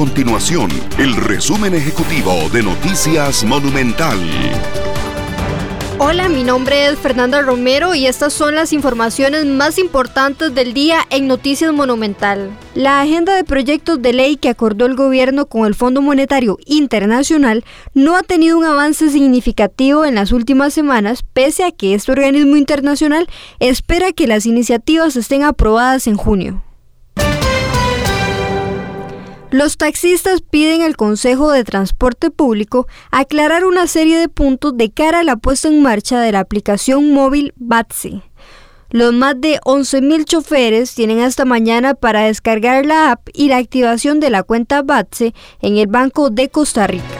continuación el resumen ejecutivo de Noticias Monumental. Hola, mi nombre es Fernanda Romero y estas son las informaciones más importantes del día en Noticias Monumental. La agenda de proyectos de ley que acordó el gobierno con el Fondo Monetario Internacional no ha tenido un avance significativo en las últimas semanas, pese a que este organismo internacional espera que las iniciativas estén aprobadas en junio. Los taxistas piden al Consejo de Transporte Público aclarar una serie de puntos de cara a la puesta en marcha de la aplicación móvil BATSE. Los más de 11.000 choferes tienen hasta mañana para descargar la app y la activación de la cuenta BATSE en el Banco de Costa Rica.